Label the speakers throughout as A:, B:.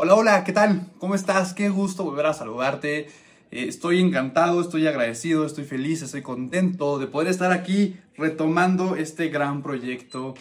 A: Hola, hola, ¿qué tal? ¿Cómo estás? Qué gusto volver a saludarte. Eh, estoy encantado, estoy agradecido, estoy feliz, estoy contento de poder estar aquí retomando este gran proyecto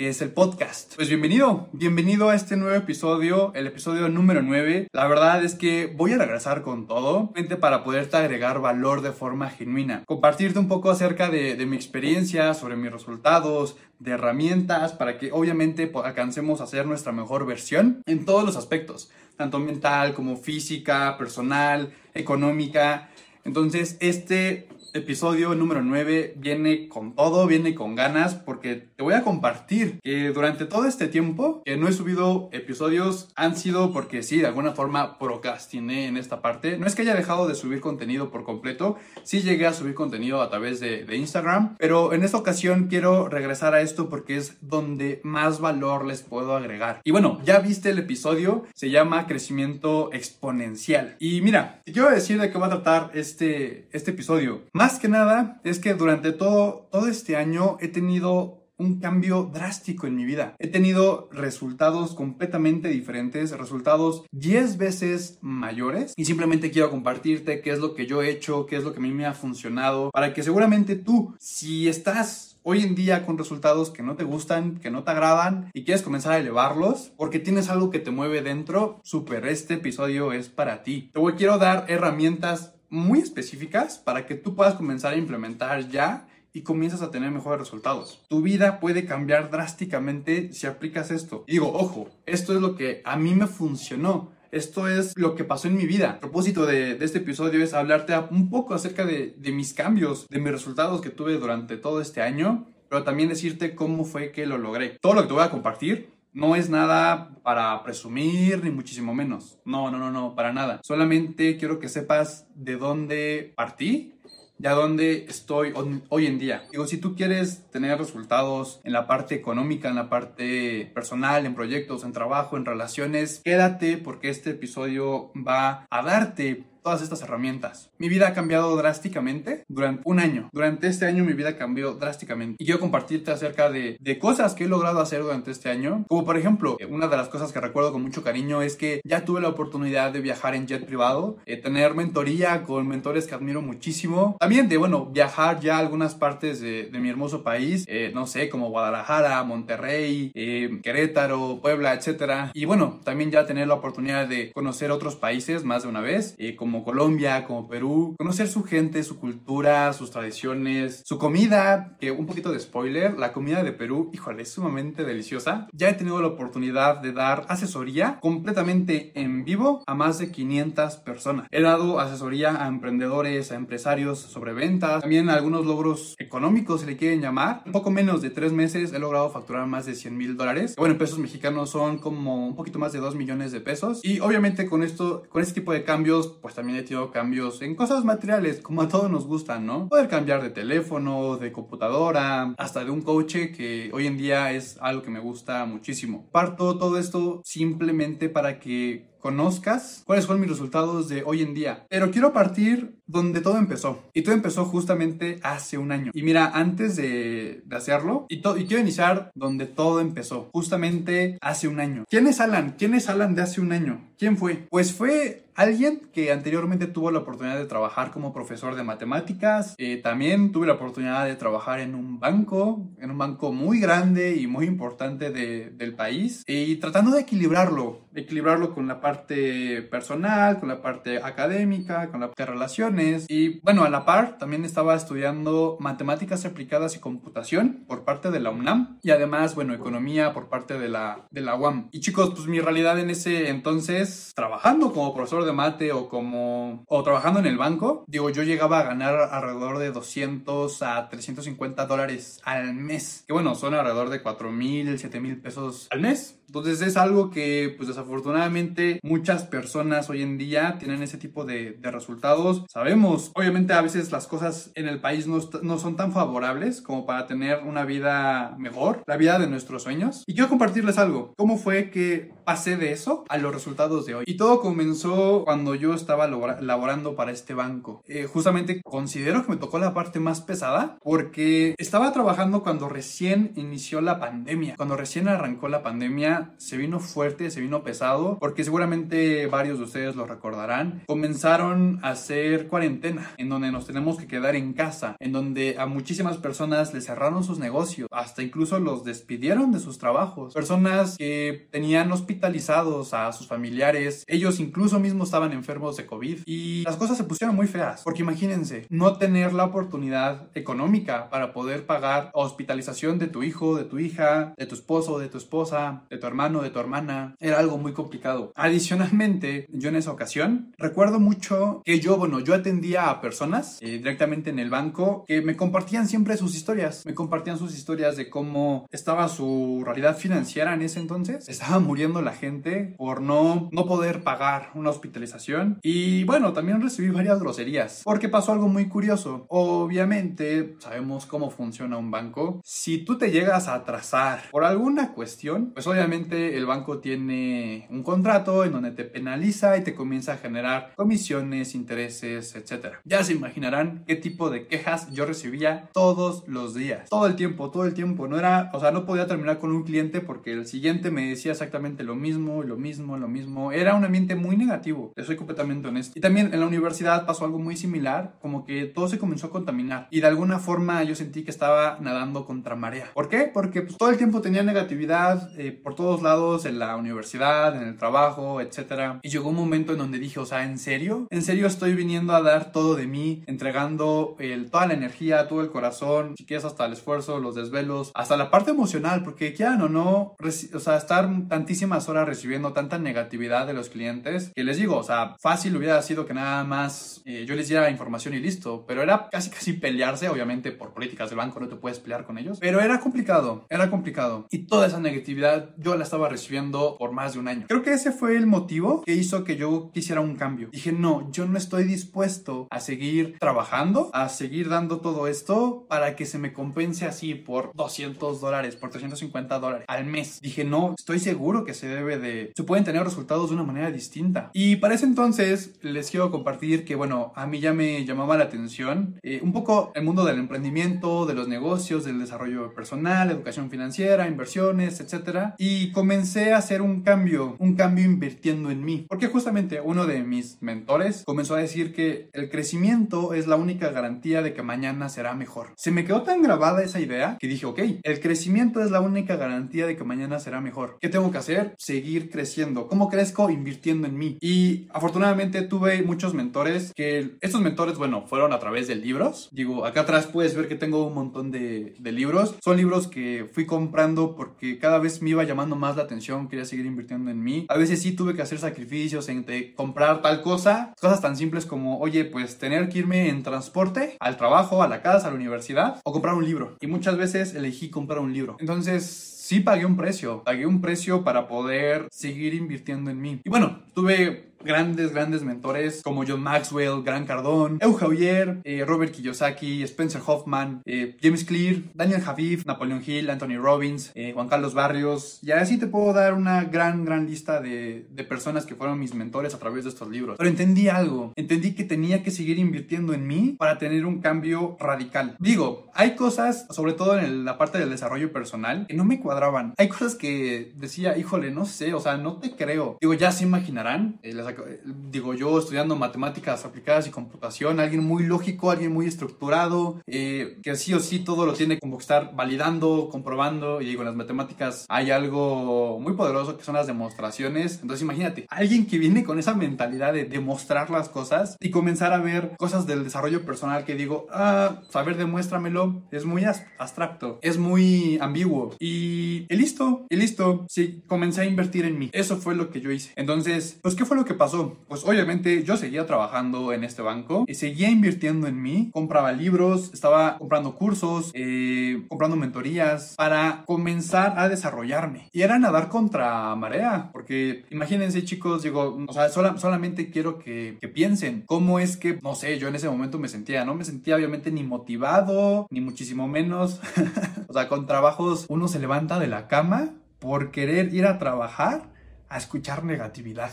A: que es el podcast. Pues bienvenido, bienvenido a este nuevo episodio, el episodio número 9. La verdad es que voy a regresar con todo, para poderte agregar valor de forma genuina, compartirte un poco acerca de, de mi experiencia, sobre mis resultados, de herramientas, para que obviamente alcancemos a ser nuestra mejor versión en todos los aspectos, tanto mental como física, personal, económica. Entonces, este episodio número 9 viene con todo, viene con ganas, porque te voy a compartir que durante todo este tiempo que no he subido episodios han sido porque sí, de alguna forma procrastiné en esta parte. No es que haya dejado de subir contenido por completo, sí llegué a subir contenido a través de, Instagram, pero en esta ocasión quiero regresar a esto porque es donde más valor les puedo agregar. Y bueno, ya viste el episodio, se llama crecimiento exponencial. Y mira, te quiero decir de qué va a tratar este, este episodio. Más que nada es que durante todo, todo este año he tenido un cambio drástico en mi vida. He tenido resultados completamente diferentes, resultados 10 veces mayores y simplemente quiero compartirte qué es lo que yo he hecho, qué es lo que a mí me ha funcionado, para que seguramente tú, si estás hoy en día con resultados que no te gustan, que no te agradan y quieres comenzar a elevarlos porque tienes algo que te mueve dentro, súper, este episodio es para ti. Te quiero dar herramientas muy específicas para que tú puedas comenzar a implementar ya y comienzas a tener mejores resultados. Tu vida puede cambiar drásticamente si aplicas esto. Digo, ojo, esto es lo que a mí me funcionó. Esto es lo que pasó en mi vida. El propósito de, este episodio es hablarte un poco acerca de, de mis cambios, de mis resultados que tuve durante todo este año, pero también decirte cómo fue que lo logré. Todo lo que te voy a compartir no es nada para presumir, ni muchísimo menos. No, no, no, no, para nada. Solamente quiero que sepas de dónde partí y a dónde estoy hoy en día. Digo, si tú quieres tener resultados en la parte económica, en la parte personal, en proyectos, en trabajo, en relaciones, quédate porque este episodio va a darte todas estas herramientas. Mi vida ha cambiado drásticamente durante un año. Durante este año mi vida cambió drásticamente. Y quiero compartirte acerca de, de cosas que he logrado hacer durante este año. Como por ejemplo, una de las cosas que recuerdo con mucho cariño es que ya tuve la oportunidad de viajar en jet privado, eh, tener mentoría con mentores que admiro muchísimo. También de, bueno, viajar ya a algunas partes de, de mi hermoso país, eh, no sé, como Guadalajara, Monterrey, eh, Querétaro, Puebla, etc. Y bueno, también ya tener la oportunidad de conocer otros países más de una vez, como como Colombia, como Perú, conocer su gente, su cultura, sus tradiciones, su comida, que un poquito de spoiler, la comida de Perú, híjole, es sumamente deliciosa. Ya he tenido la oportunidad de dar asesoría completamente en vivo a más de 500 personas. He dado asesoría a emprendedores, a empresarios sobre ventas, también algunos logros económicos, si le quieren llamar. Un poco menos de tres meses he logrado facturar más de 100 mil dólares. Bueno, en pesos mexicanos son como un poquito más de 2 millones de pesos. Y obviamente con esto, con este tipo de cambios, pues también he tenido cambios en cosas materiales, como a todos nos gustan, ¿no? Poder cambiar de teléfono, de computadora, hasta de un coche, que hoy en día es algo que me gusta muchísimo. Parto todo esto simplemente para que conozcas cuáles son mis resultados de hoy en día. Pero quiero partir donde todo empezó. Y todo empezó justamente hace un año. Y mira, antes de, hacerlo, y, quiero iniciar donde todo empezó, justamente hace un año. ¿Quién es Alan? ¿Quién es Alan de hace un año? ¿Quién fue? Pues fue alguien que anteriormente tuvo la oportunidad de trabajar como profesor de matemáticas. Eh, también tuve la oportunidad de trabajar en un banco, en un banco muy grande y muy importante del país. Y tratando de equilibrarlo, equilibrarlo con la parte personal, con la parte académica, con la parte de relaciones. Y bueno, a la par también estaba estudiando matemáticas aplicadas y computación por parte de la UNAM. Y además, bueno, economía por parte de la, de la UAM. Y chicos, pues mi realidad en ese entonces trabajando como profesor de mate o como o trabajando en el banco, digo, yo llegaba a ganar alrededor de 200 a 350 dólares al mes, que bueno, son alrededor de 4 mil, 7 mil pesos al mes. Entonces es algo que pues desafortunadamente muchas personas hoy en día tienen ese tipo de, resultados. Sabemos, obviamente a veces las cosas en el país no, no, son tan favorables como para tener una vida mejor, la vida de nuestros sueños. Y quiero compartirles algo. ¿Cómo fue que pasé de eso a los resultados de hoy? Y todo comenzó cuando yo estaba laborando para este banco. Eh, justamente considero que me tocó la parte más pesada porque estaba trabajando cuando recién inició la pandemia, cuando recién arrancó la pandemia se vino fuerte, se vino pesado, porque seguramente varios de ustedes lo recordarán. Comenzaron a hacer cuarentena, en donde nos tenemos que quedar en casa, en donde a muchísimas personas les cerraron sus negocios, hasta incluso los despidieron de sus trabajos. Personas que tenían hospitalizados a sus familiares, ellos incluso mismos estaban enfermos de COVID y las cosas se pusieron muy feas, porque imagínense, no tener la oportunidad económica para poder pagar hospitalización de tu hijo, de tu hija, de tu esposo, de tu esposa, de tu hermano, de tu hermana, era algo muy complicado. Adicionalmente, yo en esa ocasión recuerdo mucho que yo, bueno, yo atendía a personas eh, directamente en el banco que me compartían siempre sus historias, me compartían sus historias de cómo estaba su realidad financiera en ese entonces, estaba muriendo la gente por no, no poder pagar una hospitalización y bueno, también recibí varias groserías porque pasó algo muy curioso. Obviamente, sabemos cómo funciona un banco. Si tú te llegas a atrasar por alguna cuestión, pues obviamente el banco tiene un contrato en donde te penaliza y te comienza a generar comisiones, intereses, etc. Ya se imaginarán qué tipo de quejas yo recibía todos los días. Todo el tiempo, todo el tiempo. No era, o sea, no podía terminar con un cliente porque el siguiente me decía exactamente lo mismo, lo mismo, lo mismo. Era un ambiente muy negativo. Soy completamente honesto. Y también en la universidad pasó algo muy similar, como que todo se comenzó a contaminar. Y de alguna forma yo sentí que estaba nadando contra marea. ¿Por qué? Porque pues, todo el tiempo tenía negatividad eh, por todos lados, en la universidad, en el trabajo, etc. Y llegó un momento en donde dije, o sea, ¿en serio? ¿En serio estoy viniendo a dar todo de mí, entregando el, toda la energía, todo el corazón, si quieres hasta el esfuerzo, los desvelos, hasta la parte emocional, porque quieran o no, o sea, estar tantísimas horas recibiendo tanta negatividad de los clientes, que les digo, o sea, fácil hubiera sido que nada más eh, yo les diera información y listo, pero era casi casi pelearse, obviamente por políticas del banco no te puedes pelear con ellos, pero era complicado, era complicado. Y toda esa negatividad yo la estaba recibiendo por más de un año. Creo que ese fue el motivo que hizo que yo quisiera un cambio. Dije, no, yo no estoy dispuesto a seguir trabajando, a seguir dando todo esto para que se me compense así por 200 dólares, por 350 dólares al mes. Dije, no, estoy seguro que se debe de, se pueden tener resultados de una manera distinta. Y para ese entonces les quiero compartir que, bueno, a mí ya me llamaba la atención eh, un poco el mundo del emprendimiento, de los negocios, del desarrollo personal, educación financiera, inversiones, etc. Y comencé a hacer un cambio, un cambio invirtiendo en mí. Porque justamente uno de mis mentores comenzó a decir que el crecimiento es la única garantía de que mañana será mejor. Se me quedó tan grabada esa idea que dije, ok, el crecimiento es la única garantía de que mañana será mejor. ¿Qué tengo que hacer? Seguir creciendo. ¿Cómo crezco? Invirtiendo en mí. Y afortunadamente tuve muchos mentores que estos mentores, bueno, fueron a través de libros. Digo, acá atrás puedes ver que tengo un montón de, de libros. Son libros que fui comprando porque cada vez me iba llamando más la atención, quería seguir invirtiendo en mí. A veces sí tuve que hacer sacrificios entre comprar tal cosa, cosas tan simples como, oye, pues tener que irme en transporte al trabajo, a la casa, a la universidad o comprar un libro. Y muchas veces elegí comprar un libro. Entonces, sí pagué un precio, pagué un precio para poder seguir invirtiendo en mí. Y bueno, tuve grandes, grandes mentores como John Maxwell, Grant Cardone, Eugene Javier, eh, Robert Kiyosaki, Spencer Hoffman, eh, James Clear, Daniel Javif, Napoleon Hill, Anthony Robbins, eh, Juan Carlos Barrios. Y así te puedo dar una gran, gran lista de, de, personas que fueron mis mentores a través de estos libros. Pero entendí algo, entendí que tenía que seguir invirtiendo en mí para tener un cambio radical. Digo, hay cosas, sobre todo en la parte del desarrollo personal, que no me cuadraban. Hay cosas que decía, híjole, no sé, o sea, no te creo. Digo, ya se imaginarán, las digo yo, estudiando matemáticas aplicadas y computación, alguien muy lógico, alguien muy estructurado, eh, que sí o sí todo lo tiene como que estar validando, comprobando, y digo, en las matemáticas hay algo muy poderoso que son las demostraciones, entonces imagínate, alguien que viene con esa mentalidad de demostrar las cosas y comenzar a ver cosas del desarrollo personal que digo, ah, saber, demuéstramelo, es muy abstracto, es muy ambiguo, y, y listo, y listo, sí, comencé a invertir en mí, eso fue lo que yo hice, entonces, pues, ¿qué fue lo que pasó? Pues obviamente yo seguía trabajando en este banco y seguía invirtiendo en mí, compraba libros, estaba comprando cursos, eh, comprando mentorías para comenzar a desarrollarme. Y era nadar contra marea, porque imagínense chicos, digo, o sea, solamente quiero que, que piensen cómo es que, no sé, yo en ese momento me sentía, no me sentía obviamente ni motivado, ni muchísimo menos. o sea, con trabajos uno se levanta de la cama por querer ir a trabajar a escuchar negatividad.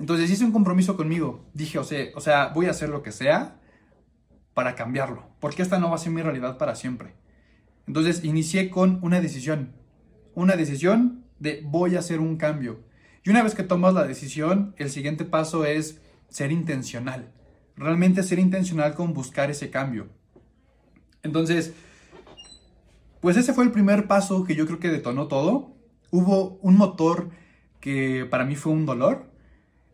A: Entonces hice un compromiso conmigo. Dije, o sea, voy a hacer lo que sea para cambiarlo, porque esta no va a ser mi realidad para siempre. Entonces inicié con una decisión. Una decisión de voy a hacer un cambio. Y una vez que tomas la decisión, el siguiente paso es ser intencional. Realmente ser intencional con buscar ese cambio. Entonces, pues ese fue el primer paso que yo creo que detonó todo. Hubo un motor que para mí fue un dolor.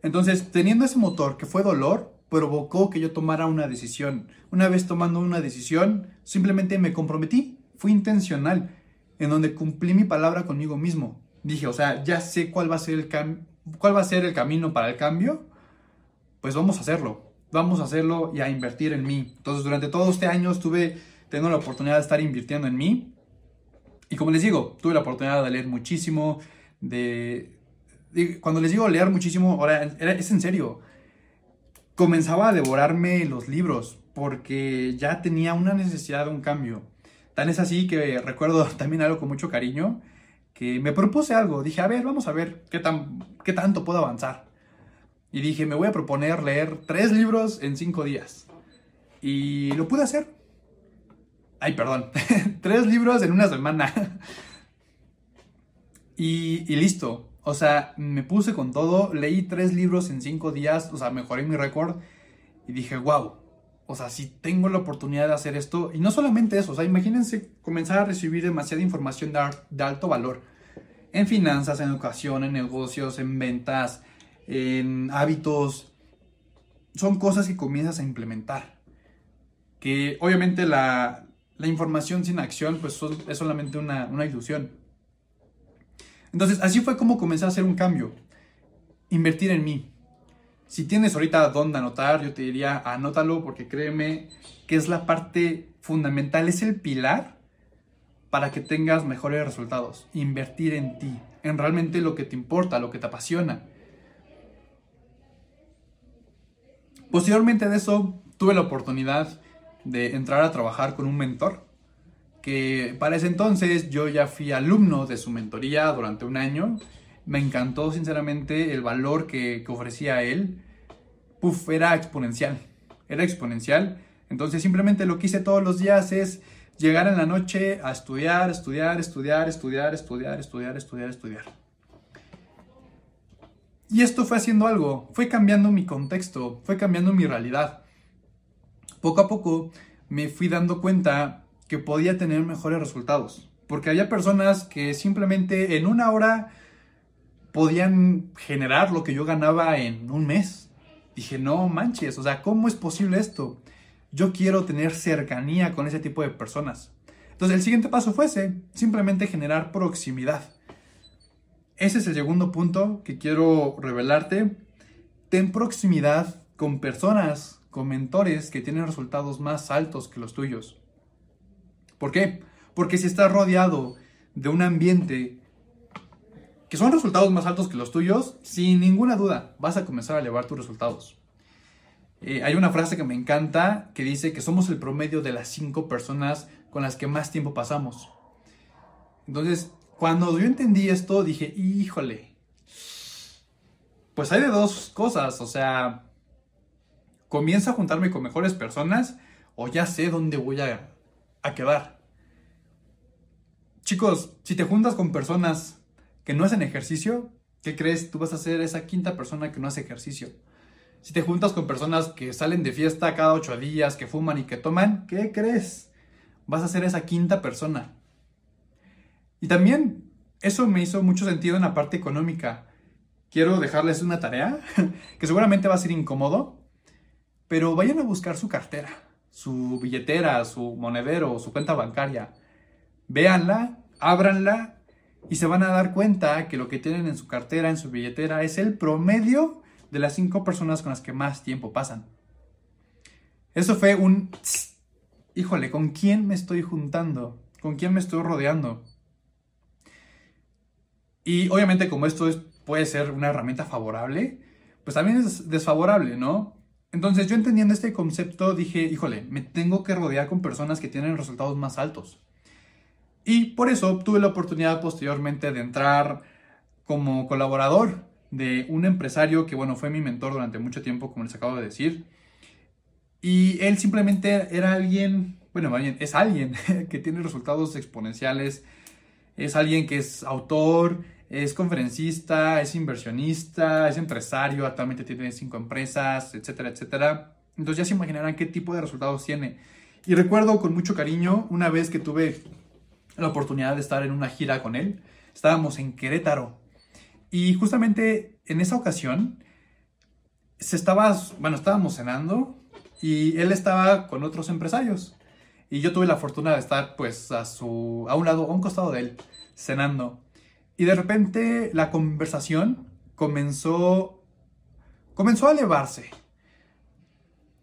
A: Entonces, teniendo ese motor que fue dolor, provocó que yo tomara una decisión. Una vez tomando una decisión, simplemente me comprometí, fui intencional, en donde cumplí mi palabra conmigo mismo. Dije, o sea, ya sé cuál va a ser el, cuál va a ser el camino para el cambio, pues vamos a hacerlo. Vamos a hacerlo y a invertir en mí. Entonces, durante todo este año estuve teniendo la oportunidad de estar invirtiendo en mí. Y como les digo, tuve la oportunidad de leer muchísimo, de... cuando les digo leer muchísimo, ahora es en serio comenzaba a devorarme los libros porque ya tenía una necesidad de un cambio. Tan es así que recuerdo también algo con mucho cariño, que me propuse algo. Dije, a ver, vamos a ver qué, tan, qué tanto puedo avanzar. Y dije, me voy a proponer leer tres libros en cinco días. Y lo pude hacer. Ay, perdón. tres libros en una semana. y, y listo. O sea, me puse con todo, leí tres libros en cinco días, o sea, mejoré mi récord y dije, wow, o sea, si tengo la oportunidad de hacer esto, y no solamente eso, o sea, imagínense comenzar a recibir demasiada información de, alto valor en finanzas, en educación, en negocios, en ventas, en hábitos. Son cosas que comienzas a implementar. Que obviamente la, información sin acción pues es solamente una ilusión. Entonces, así fue como comencé a hacer un cambio. Invertir en mí. Si tienes ahorita dónde anotar, yo te diría anótalo porque créeme que es la parte fundamental, es el pilar para que tengas mejores resultados. Invertir en ti, en realmente lo que te importa, lo que te apasiona. Posteriormente de eso, tuve la oportunidad de entrar a trabajar con un mentor que para ese entonces yo ya fui alumno de su mentoría durante un año. Me encantó sinceramente el valor que, ofrecía él. Puf, era exponencial. Era exponencial. Entonces simplemente lo que hice todos los días es llegar en la noche a estudiar, estudiar, estudiar, estudiar, estudiar, estudiar, estudiar, estudiar. Y esto fue haciendo algo, fue cambiando mi contexto, fue cambiando mi realidad. Poco a poco me fui dando cuenta que podía tener mejores resultados. Porque había personas que simplemente en una hora podían generar lo que yo ganaba en un mes. Dije, no manches, o sea, ¿cómo es posible esto? Yo quiero tener cercanía con ese tipo de personas. Entonces el siguiente paso fue ese, simplemente generar proximidad. Ese es el segundo punto que quiero revelarte. Ten proximidad con personas, con mentores que tienen resultados más altos que los tuyos. ¿Por qué? Porque si estás rodeado de un ambiente que son resultados más altos que los tuyos, sin ninguna duda vas a comenzar a elevar tus resultados. Eh, hay una frase que me encanta que dice que somos el promedio de las cinco personas con las que más tiempo pasamos. Entonces, cuando yo entendí esto, dije, híjole, pues hay de dos cosas, o sea, comienza a juntarme con mejores personas o ya sé dónde voy a a quedar. Chicos, si te juntas con personas que no hacen ejercicio, ¿qué crees? Tú vas a ser esa quinta persona que no hace ejercicio. Si te juntas con personas que salen de fiesta cada ocho días, que fuman y que toman, ¿qué crees? Vas a ser esa quinta persona. Y también eso me hizo mucho sentido en la parte económica. Quiero dejarles una tarea que seguramente va a ser incómodo, pero vayan a buscar su cartera su billetera, su monedero, su cuenta bancaria. Véanla, ábranla y se van a dar cuenta que lo que tienen en su cartera, en su billetera, es el promedio de las cinco personas con las que más tiempo pasan. Eso fue un... Híjole, ¿con quién me estoy juntando? ¿Con quién me estoy rodeando? Y obviamente como esto es, puede ser una herramienta favorable, pues también es desfavorable, ¿no? Entonces yo entendiendo este concepto dije, híjole, me tengo que rodear con personas que tienen resultados más altos. Y por eso tuve la oportunidad posteriormente de entrar como colaborador de un empresario que, bueno, fue mi mentor durante mucho tiempo, como les acabo de decir. Y él simplemente era alguien, bueno, es alguien que tiene resultados exponenciales, es alguien que es autor, es conferencista, es inversionista, es empresario, actualmente tiene cinco empresas, etcétera, etcétera. Entonces ya se imaginarán qué tipo de resultados tiene. Y recuerdo con mucho cariño una vez que tuve la oportunidad de estar en una gira con él. Estábamos en Querétaro. Y justamente en esa ocasión se estaba, bueno, estábamos cenando y él estaba con otros empresarios. Y yo tuve la fortuna de estar pues a su a un lado, a un costado de él, cenando. Y de repente la conversación comenzó comenzó a elevarse.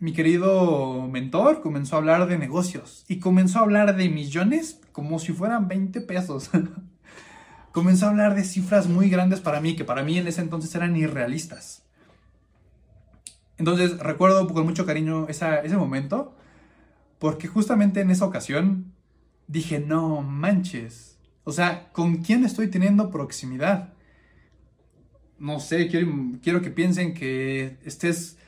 A: Mi querido mentor comenzó a hablar de negocios y comenzó a hablar de millones como si fueran 20 pesos. comenzó a hablar de cifras muy grandes para mí, que para mí en ese entonces eran irrealistas. Entonces recuerdo con mucho cariño ese momento, porque justamente en esa ocasión dije, no manches, o sea, ¿con quién estoy teniendo proximidad? No sé, quiero, quiero que piensen que estés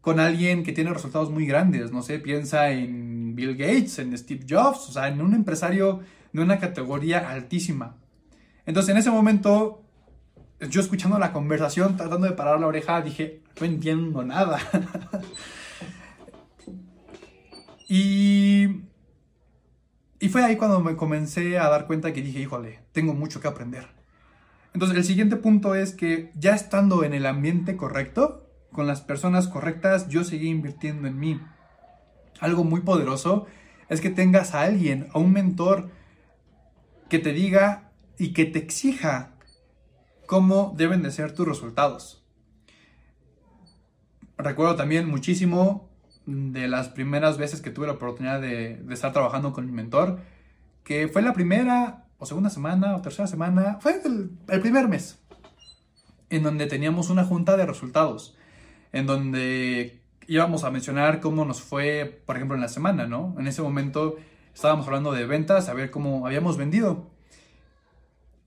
A: con alguien que tiene resultados muy grandes, no sé, piensa en Bill Gates, en Steve Jobs, o sea, en un empresario de una categoría altísima. Entonces en ese momento, yo escuchando la conversación, tratando de parar la oreja, dije, no entiendo nada. y, y fue ahí cuando me comencé a dar cuenta que dije, híjole, tengo mucho que aprender. Entonces el siguiente punto es que ya estando en el ambiente correcto, con las personas correctas, yo seguí invirtiendo en mí. Algo muy poderoso es que tengas a alguien, a un mentor, que te diga y que te exija cómo deben de ser tus resultados. Recuerdo también muchísimo de las primeras veces que tuve la oportunidad de, estar trabajando con mi mentor, que fue la primera o segunda semana o tercera semana, fue el, el primer mes, en donde teníamos una junta de resultados, en donde íbamos a mencionar cómo nos fue, por ejemplo, en la semana, ¿no? En ese momento estábamos hablando de ventas, a ver cómo habíamos vendido.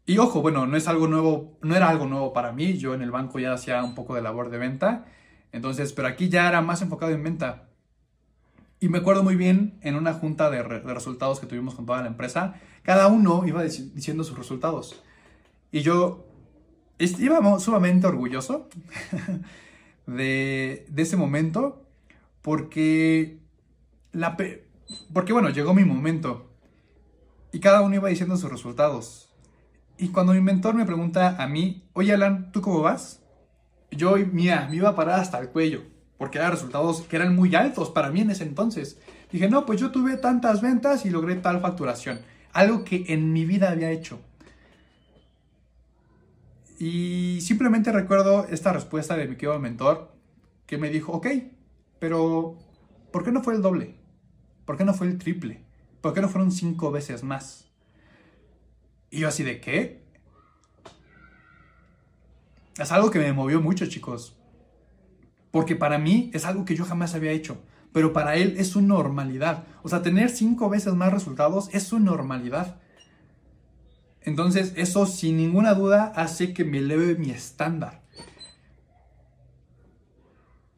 A: Y ojo, bueno, no es algo nuevo, no era algo nuevo para mí, yo en el banco ya hacía un poco de labor de venta, entonces, pero aquí ya era más enfocado en venta. Y me acuerdo muy bien en una junta de, resultados que tuvimos con toda la empresa, cada uno iba diciendo sus resultados. Y yo iba sumamente orgulloso de, ese momento porque, la, porque, bueno, llegó mi momento y cada uno iba diciendo sus resultados. Y cuando mi mentor me pregunta a mí, oye Alan, ¿tú cómo vas? Yo, mira, me iba a parar hasta el cuello, porque eran resultados que eran muy altos para mí en ese entonces. Dije, no, pues yo tuve tantas ventas y logré tal facturación, algo que en mi vida había hecho. Y simplemente recuerdo esta respuesta de mi querido mentor que me dijo, ok, pero ¿por qué no fue el doble? ¿Por qué no fue el triple? ¿Por qué no fueron cinco veces más? Y yo así de qué? Es algo que me movió mucho, chicos. Porque para mí es algo que yo jamás había hecho. Pero para él es su normalidad. O sea, tener cinco veces más resultados es su normalidad. Entonces, eso sin ninguna duda hace que me eleve mi estándar.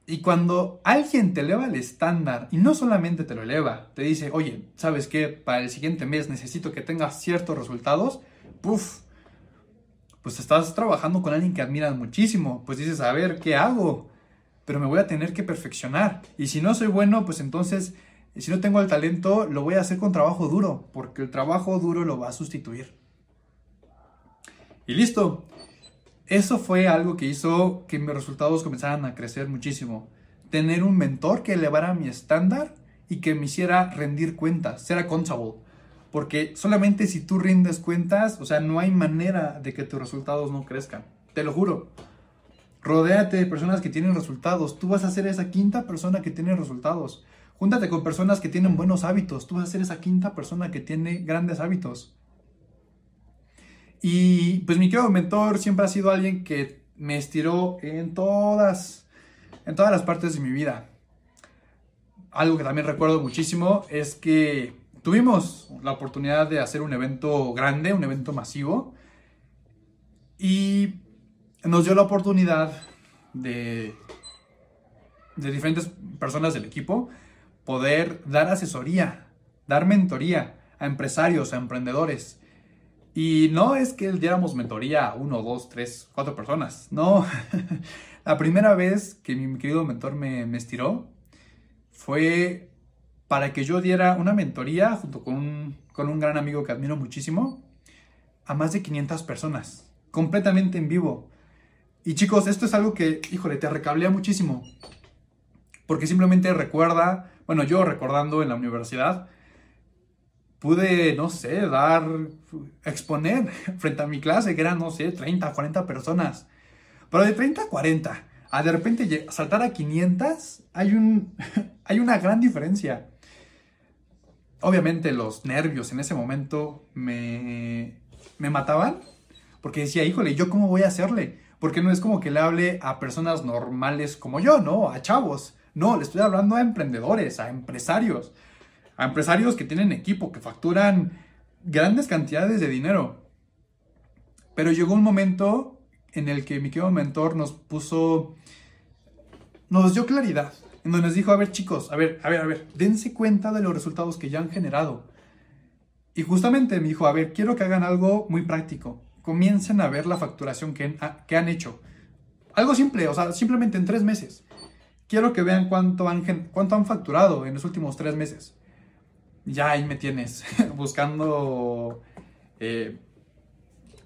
A: Y cuando alguien te eleva el estándar, y no solamente te lo eleva, te dice, oye, ¿sabes qué? Para el siguiente mes necesito que tengas ciertos resultados, puff, pues estás trabajando con alguien que admiras muchísimo, pues dices, a ver, ¿qué hago? Pero me voy a tener que perfeccionar. Y si no soy bueno, pues entonces, si no tengo el talento, lo voy a hacer con trabajo duro, porque el trabajo duro lo va a sustituir. Y listo. Eso fue algo que hizo que mis resultados comenzaran a crecer muchísimo. Tener un mentor que elevara mi estándar y que me hiciera rendir cuentas, ser accountable. Porque solamente si tú rindes cuentas, o sea, no hay manera de que tus resultados no crezcan. Te lo juro. Rodéate de personas que tienen resultados. Tú vas a ser esa quinta persona que tiene resultados. Júntate con personas que tienen buenos hábitos. Tú vas a ser esa quinta persona que tiene grandes hábitos. Y pues mi querido mentor siempre ha sido alguien que me estiró en todas, en todas las partes de mi vida. Algo que también recuerdo muchísimo es que tuvimos la oportunidad de hacer un evento grande, un evento masivo, y nos dio la oportunidad de, de diferentes personas del equipo poder dar asesoría, dar mentoría a empresarios, a emprendedores. Y no es que diéramos mentoría a uno, dos, tres, cuatro personas. No. la primera vez que mi querido mentor me, me estiró fue para que yo diera una mentoría junto con un, con un gran amigo que admiro muchísimo a más de 500 personas, completamente en vivo. Y chicos, esto es algo que, híjole, te recablea muchísimo. Porque simplemente recuerda, bueno, yo recordando en la universidad, pude, no sé, dar, exponer frente a mi clase, que eran, no sé, 30, 40 personas. Pero de 30 a 40, a de repente saltar a 500, hay, un, hay una gran diferencia. Obviamente los nervios en ese momento me, me mataban, porque decía, híjole, ¿yo cómo voy a hacerle? Porque no es como que le hable a personas normales como yo, ¿no? A chavos. No, le estoy hablando a emprendedores, a empresarios a empresarios que tienen equipo, que facturan grandes cantidades de dinero. Pero llegó un momento en el que mi querido mentor nos puso, nos dio claridad, en donde nos dijo, a ver chicos, a ver, a ver, a ver, dense cuenta de los resultados que ya han generado. Y justamente me dijo, a ver, quiero que hagan algo muy práctico. Comiencen a ver la facturación que, que han hecho. Algo simple, o sea, simplemente en tres meses. Quiero que vean cuánto han, cuánto han facturado en los últimos tres meses ya ahí me tienes buscando eh,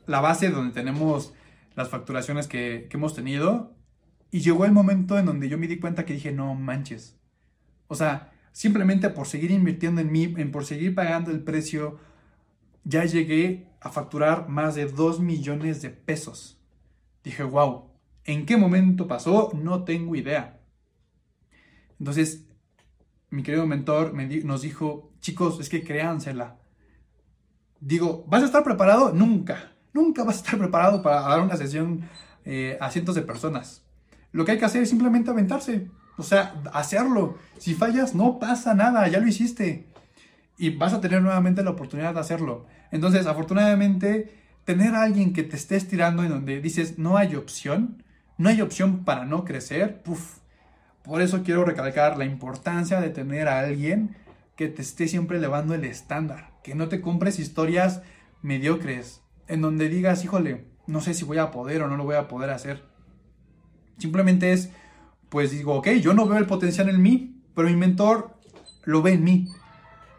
A: la base donde tenemos las facturaciones que, hemos tenido. Y llegó el momento en donde yo me di cuenta que dije, no manches. O sea, simplemente por seguir invirtiendo en mí, en por seguir pagando el precio, ya llegué a facturar más de 2 millones de pesos. Dije, wow, ¿en qué momento pasó? No tengo idea. Entonces, mi querido mentor me nos dijo, chicos, es que créansela. Digo, ¿vas a estar preparado? Nunca, nunca vas a estar preparado para dar una sesión eh, a cientos de personas. Lo que hay que hacer es simplemente aventarse, o sea, hacerlo. Si fallas, no pasa nada, ya lo hiciste. Y vas a tener nuevamente la oportunidad de hacerlo. Entonces, afortunadamente, tener a alguien que te esté estirando en donde dices, no hay opción, no hay opción para no crecer, puff, por eso quiero recalcar la importancia de tener a alguien que te esté siempre elevando el estándar, que no te compres historias mediocres, en donde digas, híjole, no sé si voy a poder o no lo voy a poder hacer. Simplemente es, pues digo, ok, yo no veo el potencial en mí, pero mi mentor lo ve en mí.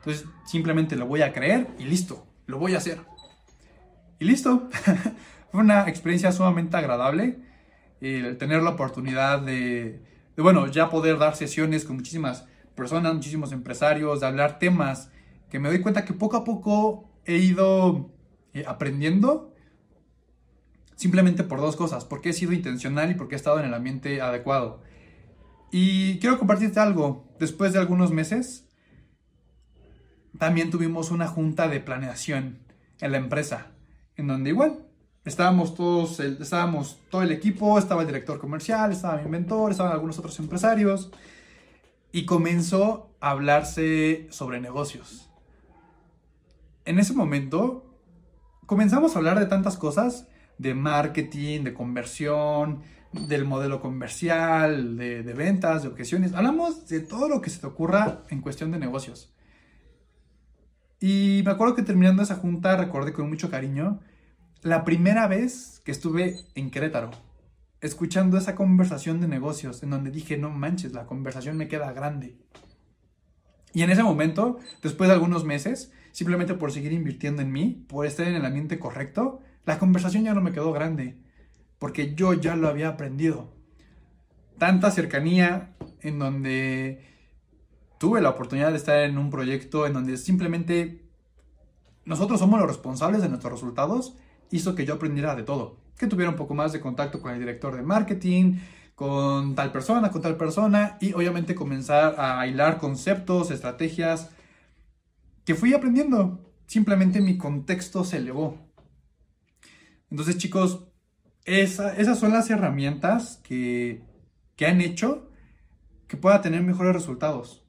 A: Entonces simplemente lo voy a creer y listo, lo voy a hacer. Y listo. Fue una experiencia sumamente agradable el tener la oportunidad de bueno, ya poder dar sesiones con muchísimas personas, muchísimos empresarios, de hablar temas que me doy cuenta que poco a poco he ido eh, aprendiendo simplemente por dos cosas, porque he sido intencional y porque he estado en el ambiente adecuado. Y quiero compartirte algo, después de algunos meses, también tuvimos una junta de planeación en la empresa, en donde igual Estábamos todos, estábamos todo el equipo, estaba el director comercial, estaba mi mentor, estaban algunos otros empresarios y comenzó a hablarse sobre negocios. En ese momento comenzamos a hablar de tantas cosas, de marketing, de conversión, del modelo comercial, de, de ventas, de objeciones. Hablamos de todo lo que se te ocurra en cuestión de negocios. Y me acuerdo que terminando esa junta recordé con mucho cariño la primera vez que estuve en Querétaro, escuchando esa conversación de negocios, en donde dije, no manches, la conversación me queda grande. Y en ese momento, después de algunos meses, simplemente por seguir invirtiendo en mí, por estar en el ambiente correcto, la conversación ya no me quedó grande, porque yo ya lo había aprendido. Tanta cercanía en donde tuve la oportunidad de estar en un proyecto en donde simplemente nosotros somos los responsables de nuestros resultados hizo que yo aprendiera de todo, que tuviera un poco más de contacto con el director de marketing, con tal persona, con tal persona, y obviamente comenzar a hilar conceptos, estrategias que fui aprendiendo. Simplemente mi contexto se elevó. Entonces, chicos, esas son las herramientas que, que han hecho que pueda tener mejores resultados.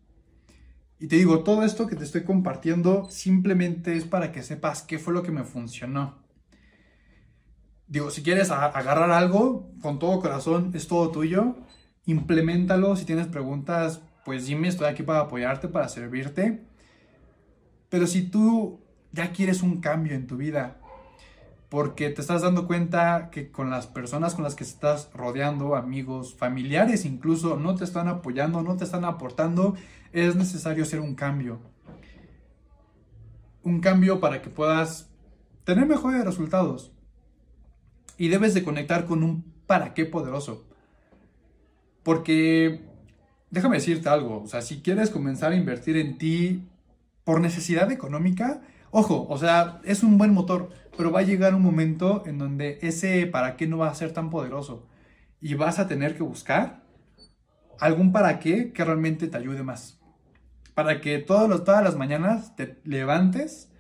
A: Y te digo, todo esto que te estoy compartiendo simplemente es para que sepas qué fue lo que me funcionó. Digo, si quieres agarrar algo, con todo corazón, es todo tuyo. Implementalo. Si tienes preguntas, pues dime, estoy aquí para apoyarte, para servirte. Pero si tú ya quieres un cambio en tu vida, porque te estás dando cuenta que con las personas con las que estás rodeando, amigos, familiares incluso, no te están apoyando, no te están aportando, es necesario hacer un cambio. Un cambio para que puedas tener mejores resultados. Y debes de conectar con un para qué poderoso. Porque, déjame decirte algo, o sea, si quieres comenzar a invertir en ti por necesidad económica, ojo, o sea, es un buen motor, pero va a llegar un momento en donde ese para qué no va a ser tan poderoso. Y vas a tener que buscar algún para qué que realmente te ayude más. Para que todos todas las mañanas te levantes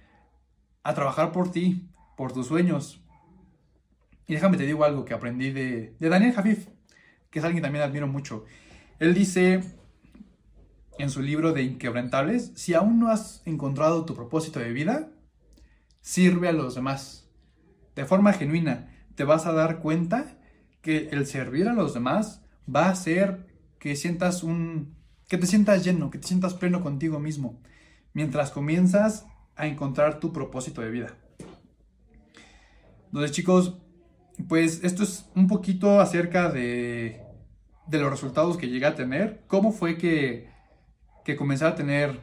A: a trabajar por ti, por tus sueños. Y déjame te digo algo que aprendí de, de Daniel Jafif, que es alguien que también admiro mucho. Él dice en su libro de Inquebrantables, si aún no has encontrado tu propósito de vida, sirve a los demás. De forma genuina, te vas a dar cuenta que el servir a los demás va a hacer que sientas un que te sientas lleno, que te sientas pleno contigo mismo, mientras comienzas a encontrar tu propósito de vida. Entonces, chicos, pues esto es un poquito acerca de, de los resultados que llegué a tener. ¿Cómo fue que, que comencé a tener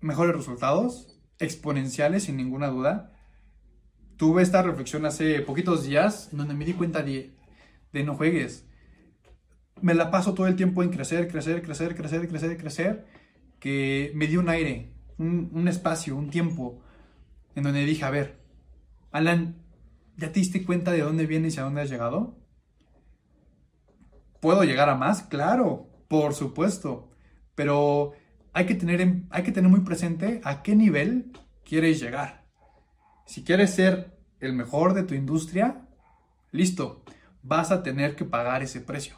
A: mejores resultados? Exponenciales, sin ninguna duda. Tuve esta reflexión hace poquitos días, en donde me di cuenta de, de no juegues. Me la paso todo el tiempo en crecer, crecer, crecer, crecer, crecer, crecer, que me dio un aire, un, un espacio, un tiempo, en donde dije, a ver, Alan, ¿Ya te diste cuenta de dónde vienes y a dónde has llegado? ¿Puedo llegar a más? Claro, por supuesto. Pero hay que tener, hay que tener muy presente a qué nivel quieres llegar. Si quieres ser el mejor de tu industria, listo, vas a tener que pagar ese precio.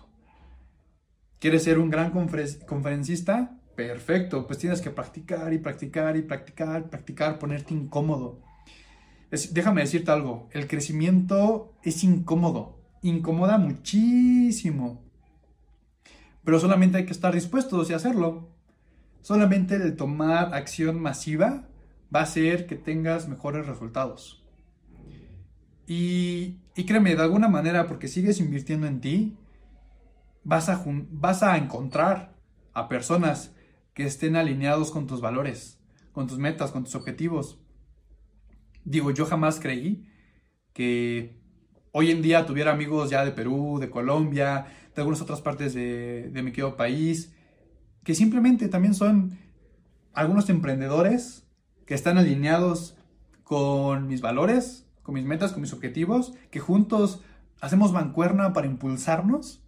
A: ¿Quieres ser un gran conferencista? Perfecto, pues tienes que practicar y practicar y practicar, practicar, ponerte incómodo déjame decirte algo, el crecimiento es incómodo, incomoda muchísimo, pero solamente hay que estar dispuestos y hacerlo. Solamente el tomar acción masiva va a hacer que tengas mejores resultados. Y, y créeme, de alguna manera, porque sigues invirtiendo en ti, vas a, vas a encontrar a personas que estén alineados con tus valores, con tus metas, con tus objetivos. Digo, yo jamás creí que hoy en día tuviera amigos ya de Perú, de Colombia, de algunas otras partes de, mi querido país, que simplemente también son algunos emprendedores que están alineados con mis valores, con mis metas, con mis objetivos, que juntos hacemos mancuerna para impulsarnos,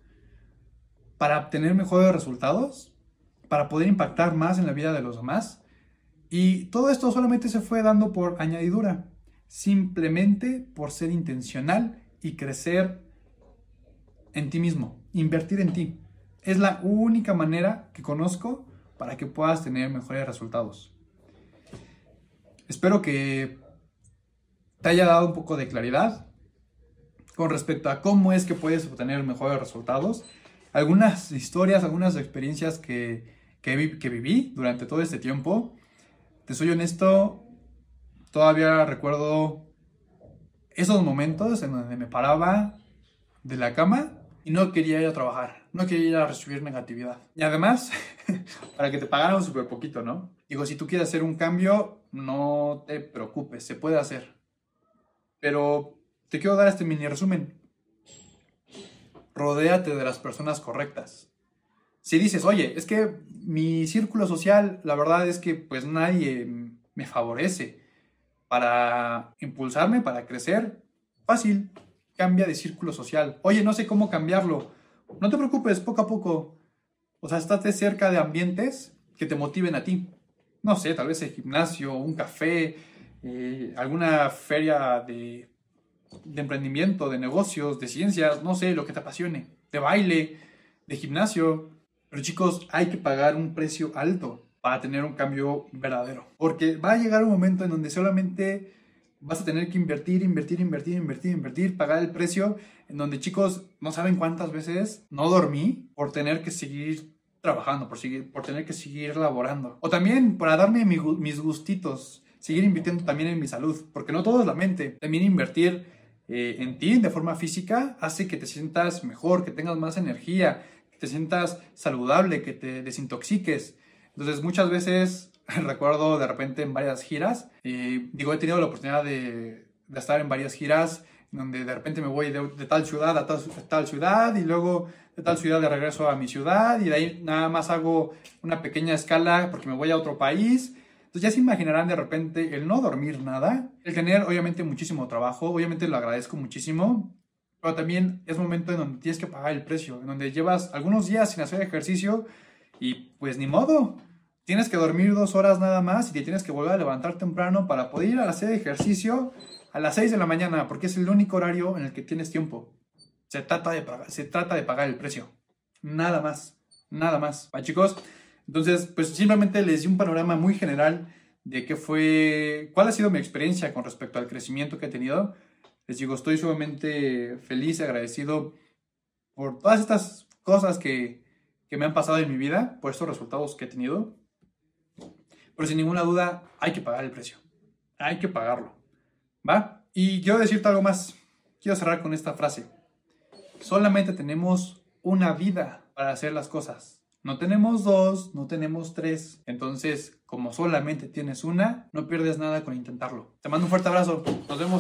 A: para obtener mejores resultados, para poder impactar más en la vida de los demás. Y todo esto solamente se fue dando por añadidura simplemente por ser intencional y crecer en ti mismo, invertir en ti. Es la única manera que conozco para que puedas tener mejores resultados. Espero que te haya dado un poco de claridad con respecto a cómo es que puedes obtener mejores resultados. Algunas historias, algunas experiencias que, que, viví durante todo este tiempo. Te soy honesto, Todavía recuerdo esos momentos en donde me paraba de la cama y no quería ir a trabajar, no quería ir a recibir negatividad. Y además, para que te pagaran súper poquito, ¿no? Digo, si tú quieres hacer un cambio, no te preocupes, se puede hacer. Pero te quiero dar este mini resumen. Rodéate de las personas correctas. Si dices, oye, es que mi círculo social, la verdad es que pues nadie me favorece para impulsarme, para crecer, fácil, cambia de círculo social. Oye, no sé cómo cambiarlo. No te preocupes, poco a poco. O sea, estate cerca de ambientes que te motiven a ti. No sé, tal vez el gimnasio, un café, eh, alguna feria de, de emprendimiento, de negocios, de ciencias, no sé, lo que te apasione, de baile, de gimnasio. Pero chicos, hay que pagar un precio alto para tener un cambio verdadero. Porque va a llegar un momento en donde solamente vas a tener que invertir, invertir, invertir, invertir, invertir, pagar el precio, en donde chicos no saben cuántas veces no dormí por tener que seguir trabajando, por, seguir, por tener que seguir laborando. O también para darme mis gustitos, seguir invirtiendo también en mi salud, porque no todo es la mente, también invertir eh, en ti de forma física hace que te sientas mejor, que tengas más energía, que te sientas saludable, que te desintoxiques. Entonces muchas veces recuerdo de repente en varias giras, y digo, he tenido la oportunidad de, estar en varias giras donde de repente me voy de, tal ciudad a tal, ciudad y luego de tal ciudad de regreso a mi ciudad y de ahí nada más hago una pequeña escala porque me voy a otro país. Entonces ya se imaginarán de repente el no dormir nada, el tener obviamente muchísimo trabajo, obviamente lo agradezco muchísimo, pero también es momento en donde tienes que pagar el precio, en donde llevas algunos días sin hacer ejercicio y pues ni modo, tienes que dormir dos horas nada más y te tienes que volver a levantar temprano para poder ir a hacer ejercicio a las 6 de la mañana, porque es el único horario en el que tienes tiempo. Se trata de se trata de pagar el precio. Nada más, nada más. ¿Va, chicos? Entonces, pues simplemente les di un panorama muy general de qué fue, cuál ha sido mi experiencia con respecto al crecimiento que he tenido. Les digo, estoy sumamente feliz y agradecido por todas estas cosas que, que me han pasado en mi vida, por estos resultados que he tenido. Pero sin ninguna duda, hay que pagar el precio. Hay que pagarlo. ¿Va? Y quiero decirte algo más. Quiero cerrar con esta frase. Solamente tenemos una vida para hacer las cosas. No tenemos dos, no tenemos tres. Entonces, como solamente tienes una, no pierdes nada con intentarlo. Te mando un fuerte abrazo. Nos vemos.